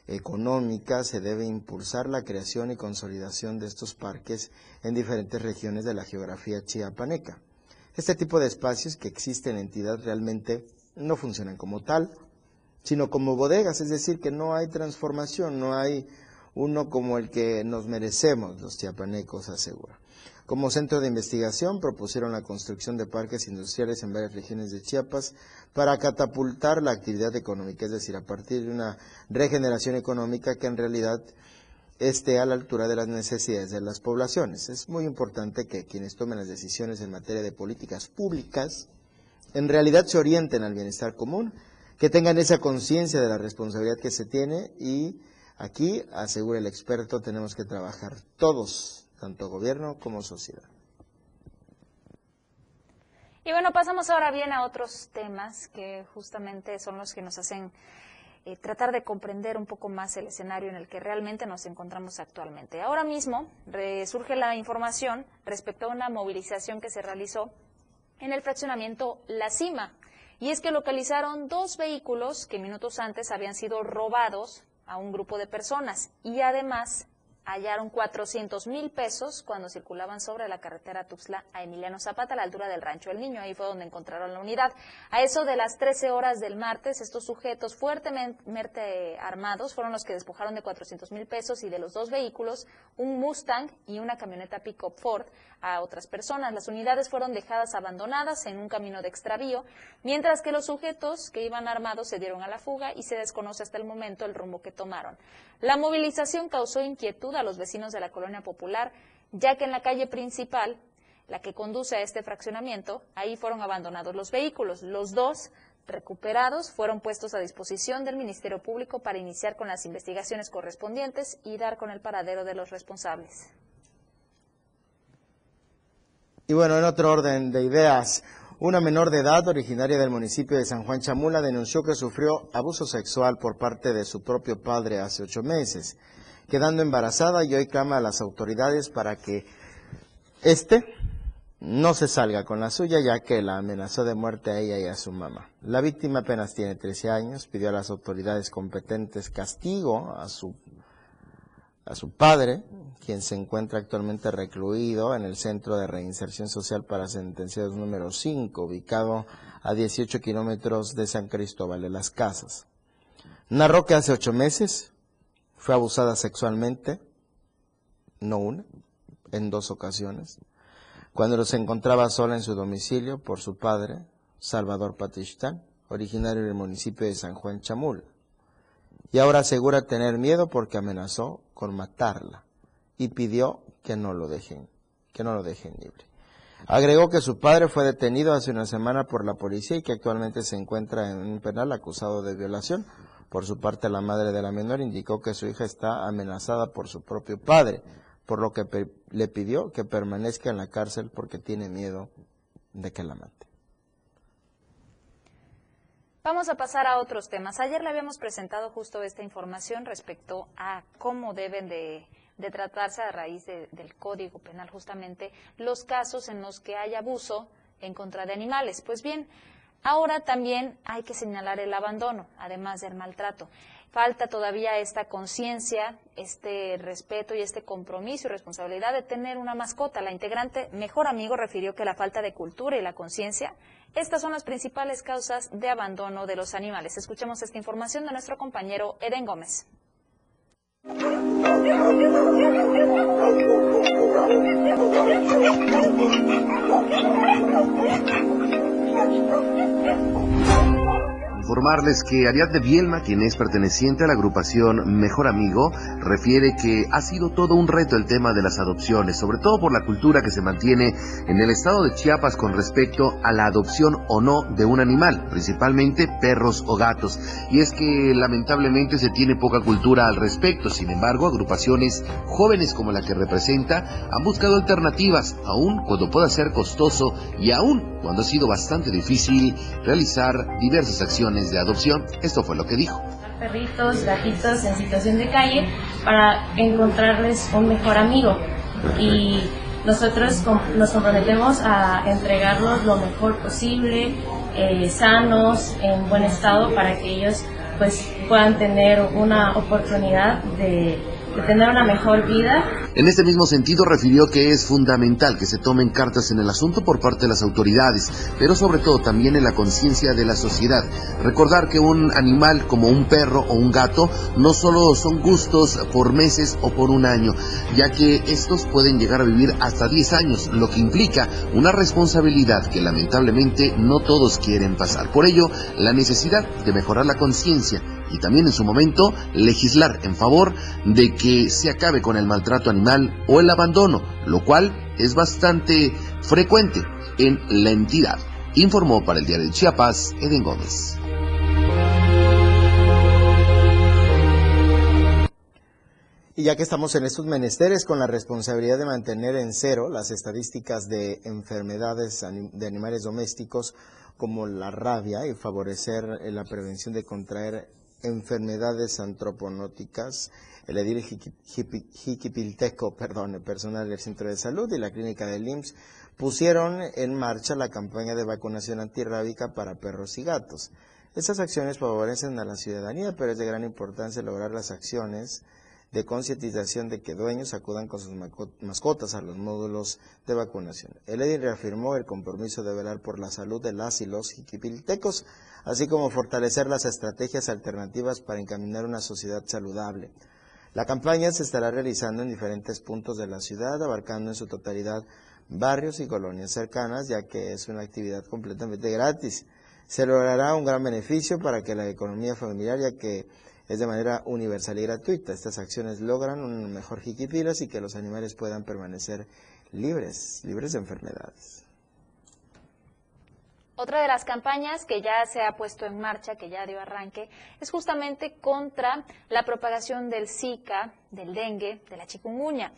económica se debe impulsar la creación y consolidación de estos parques en diferentes regiones de la geografía chiapaneca. Este tipo de espacios que existen en entidad realmente no funcionan como tal, sino como bodegas, es decir, que no hay transformación, no hay uno como el que nos merecemos los chiapanecos, asegura. Como centro de investigación propusieron la construcción de parques industriales en varias regiones de Chiapas para catapultar la actividad económica, es decir, a partir de una regeneración económica que en realidad esté a la altura de las necesidades de las poblaciones. Es muy importante que quienes tomen las decisiones en materia de políticas públicas en realidad se orienten al bienestar común, que tengan esa conciencia de la responsabilidad que se tiene y aquí, asegura el experto, tenemos que trabajar todos tanto gobierno como sociedad. Y bueno, pasamos ahora bien a otros temas que justamente son los que nos hacen eh, tratar de comprender un poco más el escenario en el que realmente nos encontramos actualmente. Ahora mismo resurge la información respecto a una movilización que se realizó en el fraccionamiento La Cima. Y es que localizaron dos vehículos que minutos antes habían sido robados a un grupo de personas. Y además hallaron 400 mil pesos cuando circulaban sobre la carretera Tuxtla a Emiliano Zapata a la altura del Rancho El Niño. Ahí fue donde encontraron la unidad. A eso de las 13 horas del martes, estos sujetos fuertemente armados fueron los que despojaron de 400 mil pesos y de los dos vehículos, un Mustang y una camioneta Pickup Ford a otras personas. Las unidades fueron dejadas abandonadas en un camino de extravío, mientras que los sujetos que iban armados se dieron a la fuga y se desconoce hasta el momento el rumbo que tomaron. La movilización causó inquietud a los vecinos de la colonia popular, ya que en la calle principal, la que conduce a este fraccionamiento, ahí fueron abandonados los vehículos. Los dos recuperados fueron puestos a disposición del Ministerio Público para iniciar con las investigaciones correspondientes y dar con el paradero de los responsables. Y bueno, en otro orden de ideas, una menor de edad originaria del municipio de San Juan Chamula denunció que sufrió abuso sexual por parte de su propio padre hace ocho meses, quedando embarazada y hoy clama a las autoridades para que este no se salga con la suya ya que la amenazó de muerte a ella y a su mamá. La víctima apenas tiene 13 años, pidió a las autoridades competentes castigo a su a su padre, quien se encuentra actualmente recluido en el Centro de Reinserción Social para Sentenciados número 5, ubicado a 18 kilómetros de San Cristóbal de las Casas. Narró que hace ocho meses fue abusada sexualmente, no una, en dos ocasiones, cuando se encontraba sola en su domicilio por su padre, Salvador Patistán, originario del municipio de San Juan Chamul y ahora asegura tener miedo porque amenazó con matarla y pidió que no lo dejen, que no lo dejen libre. Agregó que su padre fue detenido hace una semana por la policía y que actualmente se encuentra en un penal acusado de violación. Por su parte, la madre de la menor indicó que su hija está amenazada por su propio padre, por lo que le pidió que permanezca en la cárcel porque tiene miedo de que la mate. Vamos a pasar a otros temas. Ayer le habíamos presentado justo esta información respecto a cómo deben de, tratarse a raíz del Código Penal justamente los casos en los que hay abuso en contra de animales. Pues bien, ahora también hay que señalar el abandono, además del maltrato. falta todavía esta conciencia, este respeto y este compromiso y responsabilidad de tener una mascota. La integrante Mejor Amigo refirió que la falta de cultura y la conciencia, estas son las principales causas de abandono de los animales. Escuchemos esta información de nuestro compañero Eden Gómez. informarles que Ariadne Bielma, quien es perteneciente a la agrupación Mejor Amigo, refiere que ha sido todo un reto el tema de las adopciones, sobre todo por la cultura que se mantiene en el estado de Chiapas con respecto a la adopción o no de un animal, principalmente perros o gatos. Y es que lamentablemente se tiene poca cultura al respecto, sin embargo, agrupaciones jóvenes como la que representa han buscado alternativas, aun cuando pueda ser costoso y aún cuando ha sido bastante difícil realizar diversas acciones de adopción. Esto fue lo que dijo. Perritos, gatitos en situación de calle para encontrarles un mejor amigo. Y nosotros nos comprometemos a entregarlos lo mejor posible, eh, sanos, en buen estado, para que ellos pues puedan tener una oportunidad de tener una mejor vida. En este mismo sentido refirió que es fundamental que se tomen cartas en el asunto por parte de las autoridades, pero sobre todo también en la conciencia de la sociedad. Recordar que un animal como un perro o un gato no solo son gustos por meses o por un año, ya que estos pueden llegar a vivir hasta 10 años, lo que implica una responsabilidad que lamentablemente no todos quieren pasar. Por ello, la necesidad de mejorar la conciencia y también en su momento legislar en favor de que se acabe con el maltrato animal o el abandono, lo cual es bastante frecuente en la entidad, informó para el diario de Chiapas Eden Gómez. Y ya que estamos en estos menesteres con la responsabilidad de mantener en cero las estadísticas de enfermedades de animales domésticos como la rabia y favorecer la prevención de contraer enfermedades antroponóticas, el edil Jiquipilteco, perdón, el personal del Centro de Salud y la Clínica del IMSS pusieron en marcha la campaña de vacunación antirrábica para perros y gatos. Estas acciones favorecen a la ciudadanía, pero es de gran importancia lograr las acciones de concientización de que dueños acudan con sus mascotas a los módulos de vacunación. El edil reafirmó el compromiso de velar por la salud de las y los jiquipiltecos, así como fortalecer las estrategias alternativas para encaminar una sociedad saludable. La campaña se estará realizando en diferentes puntos de la ciudad, abarcando en su totalidad barrios y colonias cercanas, ya que es una actividad completamente gratis. Se logrará un gran beneficio para que la economía familiar, ya que es de manera universal y gratuita. Estas acciones logran un mejor jiquipilas y que los animales puedan permanecer libres, libres de enfermedades. Otra de las campañas que ya se ha puesto en marcha, que ya dio arranque, es justamente contra la propagación del Zika, del dengue, de la chikungunya.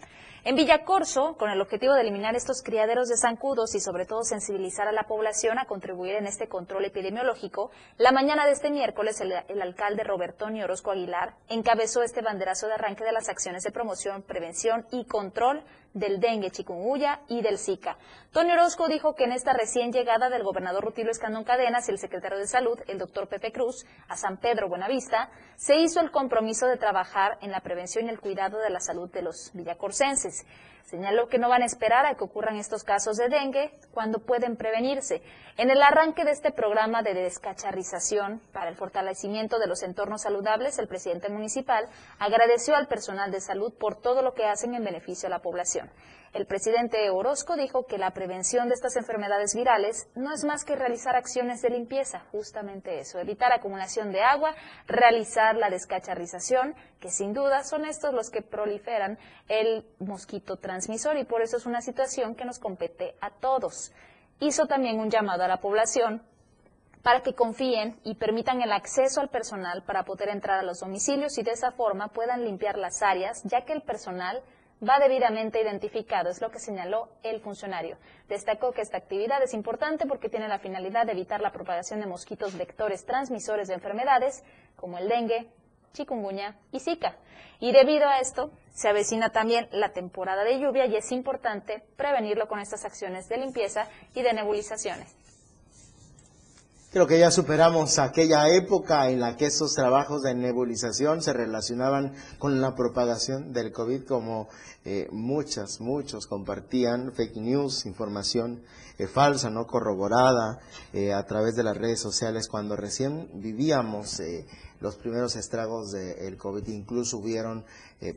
En Villacorso, con el objetivo de eliminar estos criaderos de zancudos y sobre todo sensibilizar a la población a contribuir en este control epidemiológico, la mañana de este miércoles el, alcalde Robertonio Orozco Aguilar encabezó este banderazo de arranque de las acciones de promoción, prevención y control del dengue, chikungunya y del Zika. Tony Orozco dijo que en esta recién llegada del gobernador Rutilo Escandón Cadenas y el secretario de Salud, el doctor Pepe Cruz, a San Pedro Buenavista, se hizo el compromiso de trabajar en la prevención y el cuidado de la salud de los villacorsenses. Señaló que no van a esperar a que ocurran estos casos de dengue cuando pueden prevenirse. En el arranque de este programa de descacharrización para el fortalecimiento de los entornos saludables, el presidente municipal agradeció al personal de salud por todo lo que hacen en beneficio a la población. El presidente Orozco dijo que la prevención de estas enfermedades virales no es más que realizar acciones de limpieza, justamente eso, evitar acumulación de agua, realizar la descacharrización, que sin duda son estos los que proliferan el mosquito transmisor y por eso es una situación que nos compete a todos. Hizo también un llamado a la población para que confíen y permitan el acceso al personal para poder entrar a los domicilios y de esa forma puedan limpiar las áreas, ya que el personal va debidamente identificado, es lo que señaló el funcionario. Destacó que esta actividad es importante porque tiene la finalidad de evitar la propagación de mosquitos vectores transmisores de enfermedades como el dengue, chikungunya y zika. Y debido a esto, se avecina también la temporada de lluvia y es importante prevenirlo con estas acciones de limpieza y de nebulizaciones. Creo que ya superamos aquella época en la que esos trabajos de nebulización se relacionaban con la propagación del COVID, como eh, muchas, muchos compartían fake news, información eh, falsa, no corroborada, eh, a través de las redes sociales, cuando recién vivíamos los primeros estragos del COVID. Incluso hubieron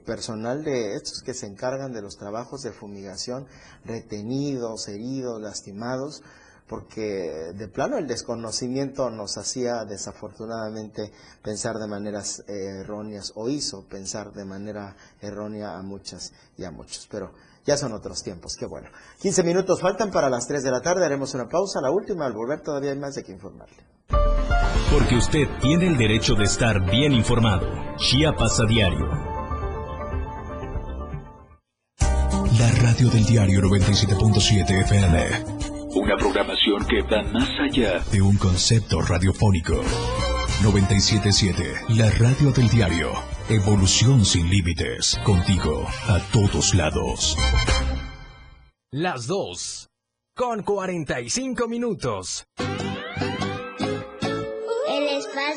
personal de estos que se encargan de los trabajos de fumigación, retenidos, heridos, lastimados porque de plano el desconocimiento nos hacía desafortunadamente pensar de maneras eh, erróneas o hizo pensar de manera errónea a muchas y a muchos. Pero ya son otros tiempos, qué bueno. 15 minutos faltan para las 3 de la tarde, haremos una pausa, la última, al volver todavía hay más de que informarle. Porque usted tiene el derecho de estar bien informado. Chiapas a diario. La radio del diario 97.7 FM. Una programación que va más allá de un concepto radiofónico. 977, la radio del diario. Evolución sin límites. Contigo, a todos lados. Las dos, con 45 minutos.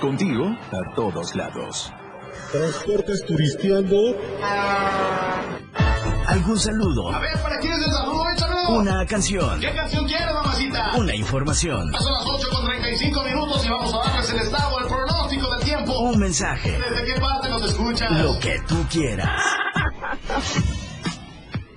Contigo a todos lados. Transportes turisteando. ¿Algún saludo? A ver, ¿para quién es el saludo? Échamelo. Una canción. ¿Qué canción quieres, mamacita? Una información. Son las 8 con 35 minutos y vamos a darles el estado, el pronóstico del tiempo. Un mensaje. ¿Desde qué parte nos escuchas? Lo que tú quieras.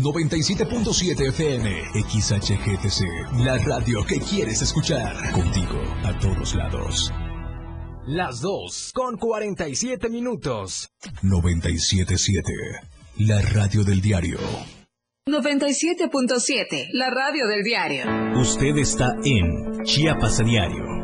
97.7 FM, XHGTC, la radio que quieres escuchar. Contigo a todos lados. Las 2 con 47 minutos. 97.7, la radio del diario. 97.7, la radio del diario. Usted está en Chiapas a diario.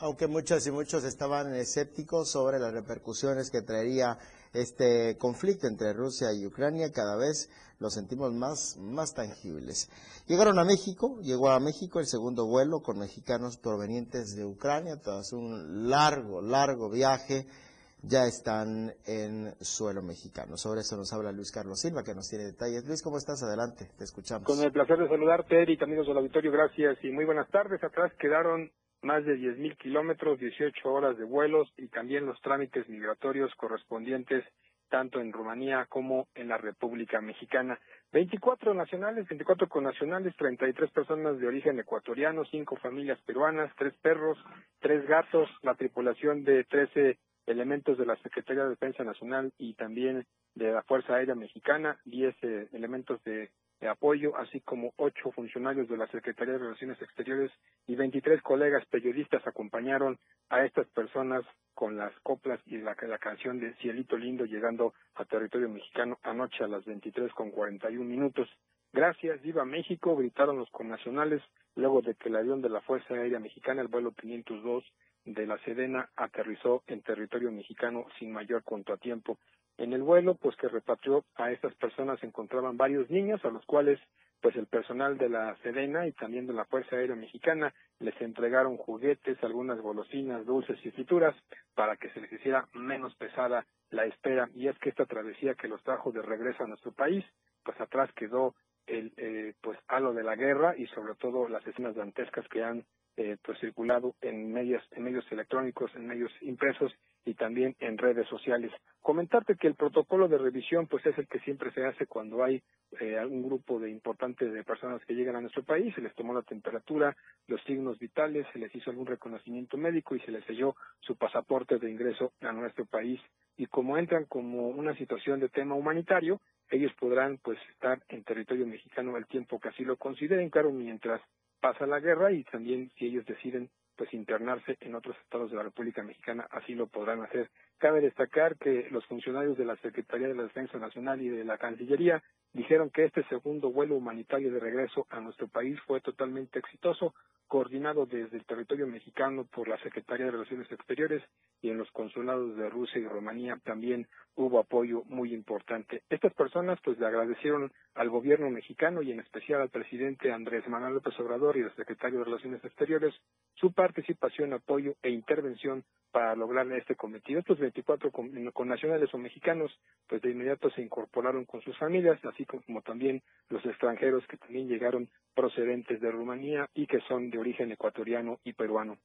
Aunque muchos y muchos estaban escépticos sobre las repercusiones que traería este conflicto entre Rusia y Ucrania, cada vez lo sentimos más, más tangibles. Llegaron a México, llegó a México el segundo vuelo con mexicanos provenientes de Ucrania, tras un largo, largo viaje, ya están en suelo mexicano. Sobre eso nos habla Luis Carlos Silva, que nos tiene detalles. Luis, ¿cómo estás? Adelante, te escuchamos. Con el placer de saludarte, Eric, amigos del auditorio, gracias y muy buenas tardes. Atrás quedaron más de 10.000 kilómetros, 18 horas de vuelos y también los trámites migratorios correspondientes tanto en Rumanía como en la República Mexicana. 24 nacionales, 24 connacionales, 33 personas de origen ecuatoriano, 5 familias peruanas, 3 perros, 3 gatos, la tripulación de 13 elementos de la Secretaría de Defensa Nacional y también de la Fuerza Aérea Mexicana, 10 eh, elementos de de apoyo, así como ocho funcionarios de la Secretaría de Relaciones Exteriores y 23 colegas periodistas acompañaron a estas personas con las coplas y la, la canción de Cielito Lindo llegando a territorio mexicano anoche a las 23 con 41 minutos. Gracias, viva México, gritaron los connacionales luego de que el avión de la Fuerza Aérea Mexicana, el vuelo 502 de la Sedena, aterrizó en territorio mexicano sin mayor contratiempo. En el vuelo, pues que repatrió a estas personas se encontraban varios niños a los cuales pues el personal de la Sedena y también de la Fuerza Aérea Mexicana les entregaron juguetes, algunas golosinas, dulces y frituras para que se les hiciera menos pesada la espera. Y es que esta travesía que los trajo de regreso a nuestro país, pues atrás quedó el eh, pues halo de la guerra y sobre todo las escenas dantescas que han eh, pues circulado en medios en medios electrónicos en medios impresos y también en redes sociales. Comentarte que el protocolo de revisión pues es el que siempre se hace cuando hay eh, algún grupo de importantes de personas que llegan a nuestro país se les tomó la temperatura los signos vitales se les hizo algún reconocimiento médico y se les selló su pasaporte de ingreso a nuestro país. Y como entran como una situación de tema humanitario ellos podrán pues estar en territorio mexicano el tiempo que así lo consideren, claro, mientras pasa la guerra y también si ellos deciden pues internarse en otros estados de la República Mexicana, así lo podrán hacer. Cabe destacar que los funcionarios de la Secretaría de la Defensa Nacional y de la Cancillería dijeron que este segundo vuelo humanitario de regreso a nuestro país fue totalmente exitoso, coordinado desde el territorio mexicano por la Secretaría de Relaciones Exteriores y en los consulados de Rusia y Rumanía también hubo apoyo muy importante. Estas personas pues le agradecieron al gobierno mexicano y en especial al presidente Andrés Manuel López Obrador y al secretario de Relaciones Exteriores su participación, apoyo e intervención para lograr este cometido. Estos 24 connacionales o mexicanos pues de inmediato se incorporaron con sus familias, como también los extranjeros que también llegaron procedentes de Rumanía y que son de origen ecuatoriano y peruano.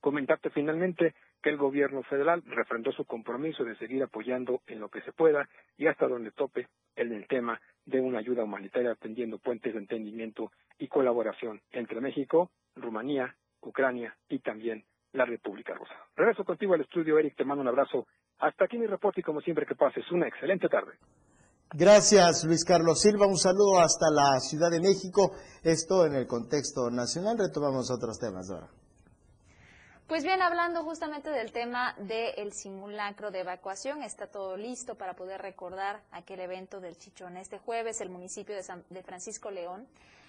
Comentarte finalmente que el gobierno federal refrendó su compromiso de seguir apoyando en lo que se pueda y hasta donde tope en el tema de una ayuda humanitaria atendiendo puentes de entendimiento y colaboración entre México, Rumanía, Ucrania y también la República Rusa. Regreso contigo al estudio, Eric, te mando un abrazo. Hasta aquí mi reporte y como siempre que pases una excelente tarde. Gracias, Luis Carlos Silva. Un saludo hasta la Ciudad de México. Esto en el contexto nacional. Retomamos otros temas ahora. Pues bien, hablando justamente del tema del simulacro de evacuación, está todo listo para poder recordar aquel evento del Chichón. Este jueves, el municipio de, de Francisco León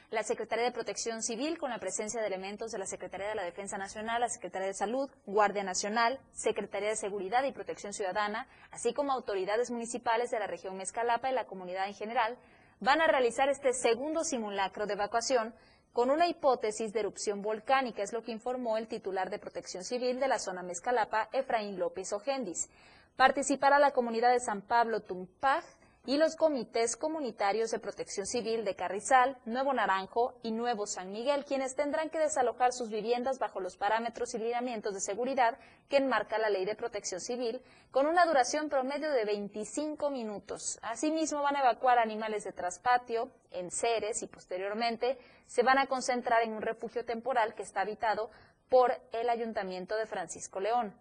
la Secretaría de Protección Civil, con la presencia de elementos de la Secretaría de la Defensa Nacional, la Secretaría de Salud, Guardia Nacional, Secretaría de Seguridad y Protección Ciudadana, así como autoridades municipales de la región Mezcalapa y la comunidad en general, van a realizar este segundo simulacro de evacuación con una hipótesis de erupción volcánica, es lo que informó el titular de Protección Civil de la zona Mezcalapa, Efraín López Ojendis. Participará la comunidad de San Pablo Tumpaj, y los comités comunitarios de protección civil de Carrizal, Nuevo Naranjo y Nuevo San Miguel, quienes tendrán que desalojar sus viviendas bajo los parámetros y lineamientos de seguridad que enmarca la Ley de Protección Civil, con una duración promedio de 25 minutos. Asimismo, van a evacuar animales de traspatio, en seres y posteriormente se van a concentrar en un refugio temporal que está habitado por el Ayuntamiento de Francisco León.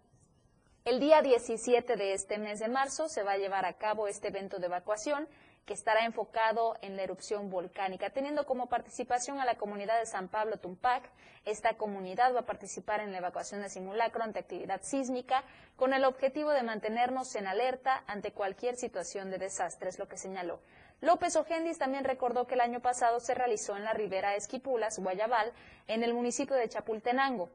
El día 17 de este mes de marzo se va a llevar a cabo este evento de evacuación que estará enfocado en la erupción volcánica, teniendo como participación a la comunidad de San Pablo Tumpac. Esta comunidad va a participar en la evacuación de simulacro ante actividad sísmica con el objetivo de mantenernos en alerta ante cualquier situación de desastre, es lo que señaló. López Ojendis también recordó que el año pasado se realizó en la ribera Esquipulas, Guayabal, en el municipio de Chapultenango.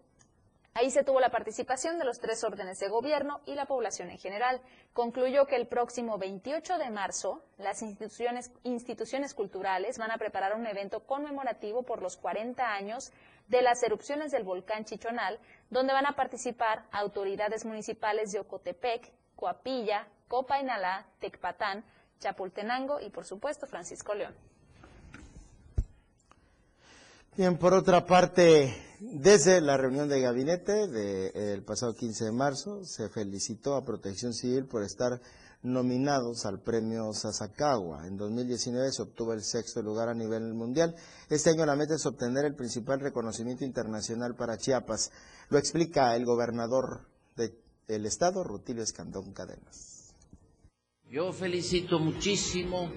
Ahí se tuvo la participación de los tres órdenes de gobierno y la población en general. Concluyó que el próximo 28 de marzo las instituciones, instituciones culturales van a preparar un evento conmemorativo por los 40 años de las erupciones del volcán Chichonal, donde van a participar autoridades municipales de Ocotepec, Coapilla, Copainalá, Tecpatán, Chapultenango y, por supuesto, Francisco León. Bien, por otra parte, desde la reunión de gabinete del pasado 15 de marzo, se felicitó a Protección Civil por estar nominados al premio Sasakawa. En 2019 se obtuvo el sexto lugar a nivel mundial. Este año la meta es obtener el principal reconocimiento internacional para Chiapas. Lo explica el gobernador del estado, Rutilio Escandón Cadenas. Yo felicito muchísimo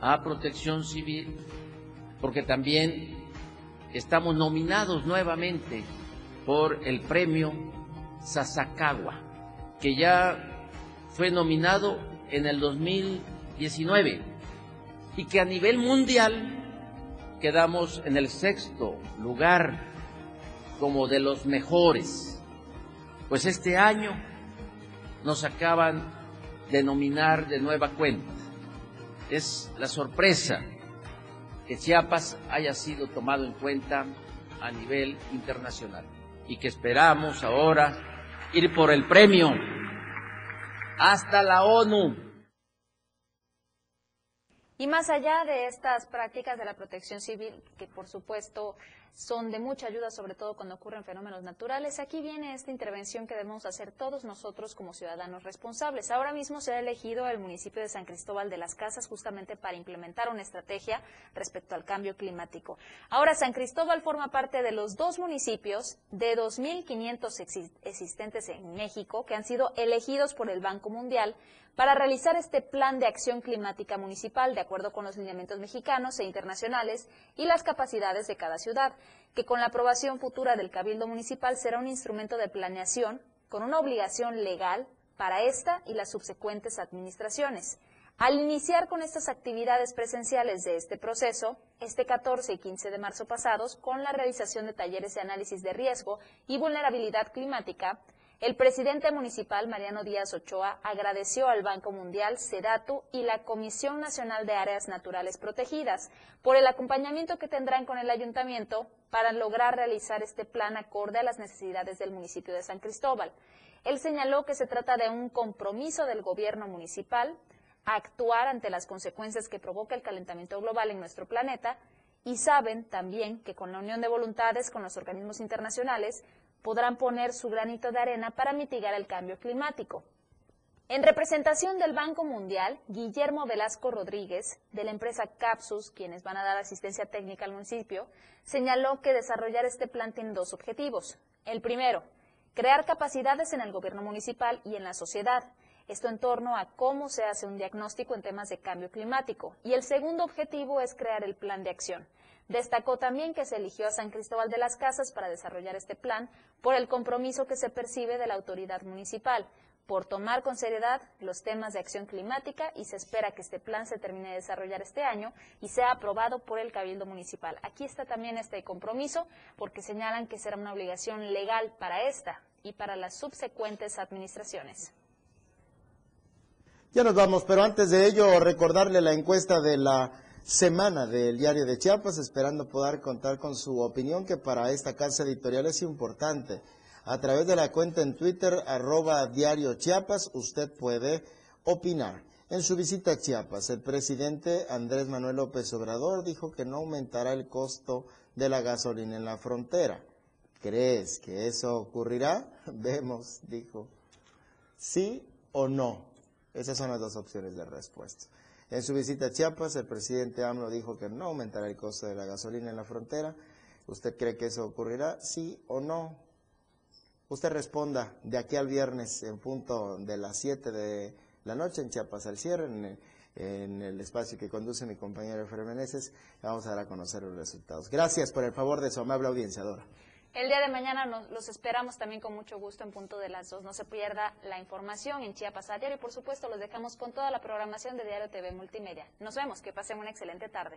a Protección Civil porque también estamos nominados nuevamente por el premio Sasakawa, que ya fue nominado en el 2019 y que a nivel mundial quedamos en el sexto lugar como de los mejores. Pues este año nos acaban de nominar de nueva cuenta. Es la sorpresa que Chiapas haya sido tomado en cuenta a nivel internacional y que esperamos ahora ir por el premio hasta la ONU. Y más allá de estas prácticas de la protección civil, que por supuesto son de mucha ayuda, sobre todo cuando ocurren fenómenos naturales. Aquí viene esta intervención que debemos hacer todos nosotros como ciudadanos responsables. Ahora mismo se ha elegido el municipio de San Cristóbal de las Casas justamente para implementar una estrategia respecto al cambio climático. Ahora, San Cristóbal forma parte de los dos municipios de 2.500 existentes en México que han sido elegidos por el Banco Mundial para realizar este plan de acción climática municipal de acuerdo con los lineamientos mexicanos e internacionales y las capacidades de cada ciudad, que con la aprobación futura del Cabildo Municipal será un instrumento de planeación con una obligación legal para esta y las subsecuentes administraciones. Al iniciar con estas actividades presenciales de este proceso, este 14 y 15 de marzo pasados, con la realización de talleres de análisis de riesgo y vulnerabilidad climática, el presidente municipal, Mariano Díaz Ochoa, agradeció al Banco Mundial, SEDATU y la Comisión Nacional de Áreas Naturales Protegidas por el acompañamiento que tendrán con el ayuntamiento para lograr realizar este plan acorde a las necesidades del municipio de San Cristóbal. Él señaló que se trata de un compromiso del gobierno municipal a actuar ante las consecuencias que provoca el calentamiento global en nuestro planeta y saben también que con la unión de voluntades con los organismos internacionales podrán poner su granito de arena para mitigar el cambio climático. En representación del Banco Mundial, Guillermo Velasco Rodríguez, de la empresa Capsus, quienes van a dar asistencia técnica al municipio, señaló que desarrollar este plan tiene dos objetivos. El primero, crear capacidades en el gobierno municipal y en la sociedad, esto en torno a cómo se hace un diagnóstico en temas de cambio climático. Y el segundo objetivo es crear el plan de acción, Destacó también que se eligió a San Cristóbal de las Casas para desarrollar este plan por el compromiso que se percibe de la autoridad municipal, por tomar con seriedad los temas de acción climática y se espera que este plan se termine de desarrollar este año y sea aprobado por el Cabildo Municipal. Aquí está también este compromiso porque señalan que será una obligación legal para esta y para las subsecuentes administraciones. Ya nos vamos, pero antes de ello recordarle la encuesta de la semana del Diario de Chiapas, esperando poder contar con su opinión, que para esta casa editorial es importante. A través de la cuenta en Twitter, arroba Diario Chiapas, usted puede opinar. En su visita a Chiapas, el presidente Andrés Manuel López Obrador dijo que no aumentará el costo de la gasolina en la frontera. ¿Crees que eso ocurrirá? Vemos, dijo. ¿Sí o no? Esas son las dos opciones de respuesta. En su visita a Chiapas, el presidente AMLO dijo que no aumentará el costo de la gasolina en la frontera. ¿Usted cree que eso ocurrirá? ¿Sí o no? Usted responda de aquí al viernes en punto de las 7 de la noche en Chiapas al cierre, en el, espacio que conduce mi compañero Efraín. Vamos a dar a conocer los resultados. Gracias por el favor de su amable audiencia, Dora. El día de mañana nos, los esperamos también con mucho gusto en punto de las dos. No se pierda la información en Chiapas a diario y por supuesto los dejamos con toda la programación de Diario TV Multimedia. Nos vemos, que pasen una excelente tarde.